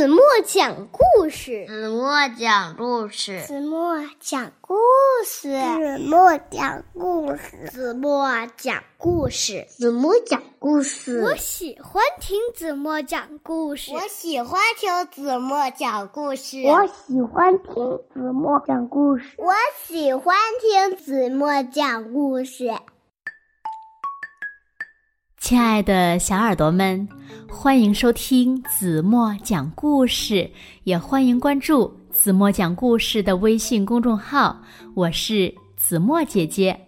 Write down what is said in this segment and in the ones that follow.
子墨讲故事，子墨讲故事，子墨讲故事，子墨讲故事，子墨讲故事，子墨讲故事。我喜欢听子墨讲故事，我喜欢听子墨讲故事，我喜欢听子墨讲故事，我喜欢听子墨讲故事。亲爱的小耳朵们，欢迎收听子墨讲故事，也欢迎关注子墨讲故事的微信公众号。我是子墨姐姐。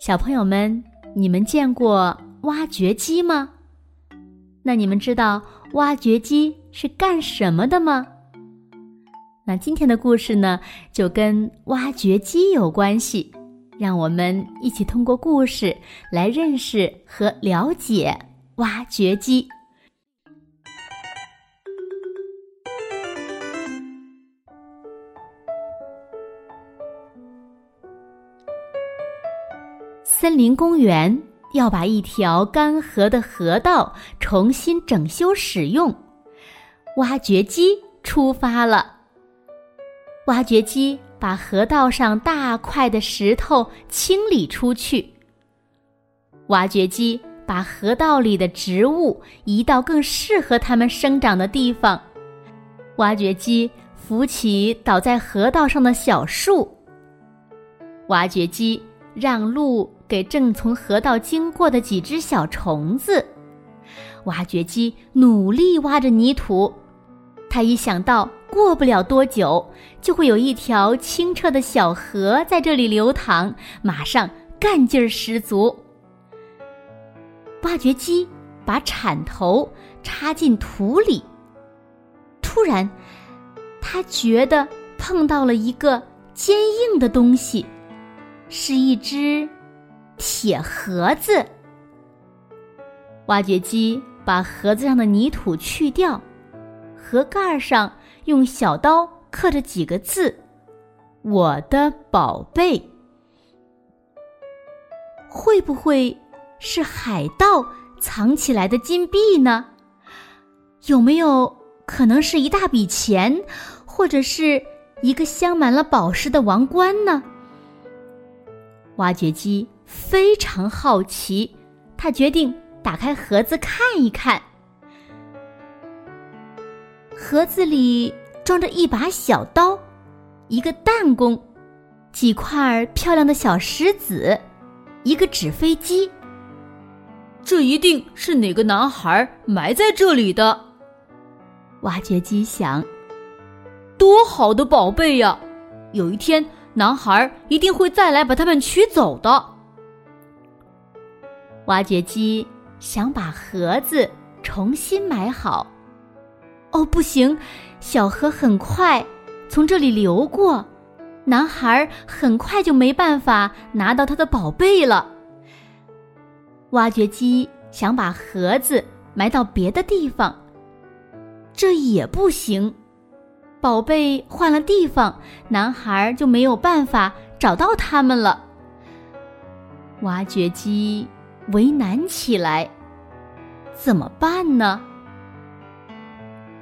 小朋友们，你们见过挖掘机吗？那你们知道挖掘机是干什么的吗？那今天的故事呢，就跟挖掘机有关系。让我们一起通过故事来认识和了解挖掘机。森林公园要把一条干涸的河道重新整修使用，挖掘机出发了。挖掘机。把河道上大块的石头清理出去。挖掘机把河道里的植物移到更适合它们生长的地方。挖掘机扶起倒在河道上的小树。挖掘机让路给正从河道经过的几只小虫子。挖掘机努力挖着泥土。他一想到。过不了多久，就会有一条清澈的小河在这里流淌，马上干劲儿十足。挖掘机把铲头插进土里，突然，他觉得碰到了一个坚硬的东西，是一只铁盒子。挖掘机把盒子上的泥土去掉，盒盖上。用小刀刻着几个字：“我的宝贝。”会不会是海盗藏起来的金币呢？有没有可能是一大笔钱，或者是一个镶满了宝石的王冠呢？挖掘机非常好奇，他决定打开盒子看一看。盒子里装着一把小刀，一个弹弓，几块漂亮的小石子，一个纸飞机。这一定是哪个男孩埋在这里的。挖掘机想：多好的宝贝呀！有一天，男孩一定会再来把它们取走的。挖掘机想把盒子重新埋好。哦，不行！小河很快从这里流过，男孩很快就没办法拿到他的宝贝了。挖掘机想把盒子埋到别的地方，这也不行。宝贝换了地方，男孩就没有办法找到他们了。挖掘机为难起来，怎么办呢？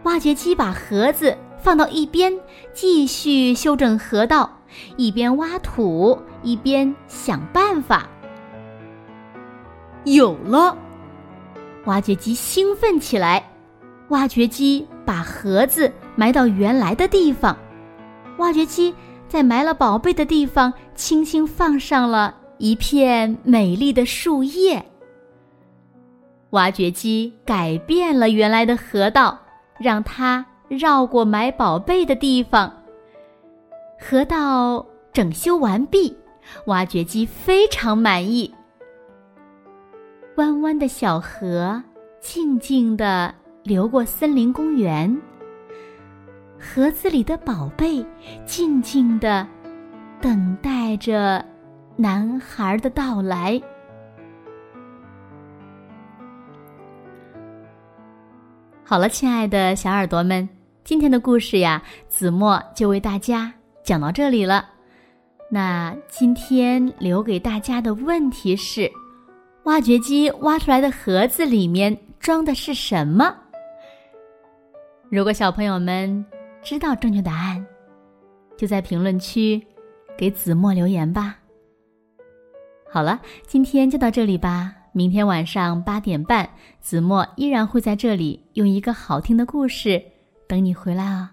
挖掘机把盒子放到一边，继续修整河道，一边挖土一边想办法。有了！挖掘机兴奋起来。挖掘机把盒子埋到原来的地方。挖掘机在埋了宝贝的地方，轻轻放上了一片美丽的树叶。挖掘机改变了原来的河道。让它绕过埋宝贝的地方。河道整修完毕，挖掘机非常满意。弯弯的小河静静地流过森林公园，盒子里的宝贝静静地等待着男孩的到来。好了，亲爱的小耳朵们，今天的故事呀，子墨就为大家讲到这里了。那今天留给大家的问题是：挖掘机挖出来的盒子里面装的是什么？如果小朋友们知道正确答案，就在评论区给子墨留言吧。好了，今天就到这里吧。明天晚上八点半，子墨依然会在这里用一个好听的故事等你回来啊！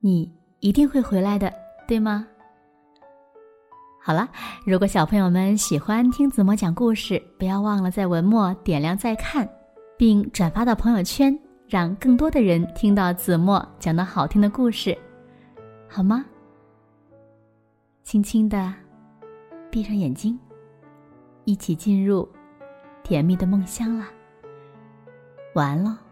你一定会回来的，对吗？好了，如果小朋友们喜欢听子墨讲故事，不要忘了在文末点亮再看，并转发到朋友圈。让更多的人听到子墨讲的好听的故事，好吗？轻轻的闭上眼睛，一起进入甜蜜的梦乡了。晚安喽。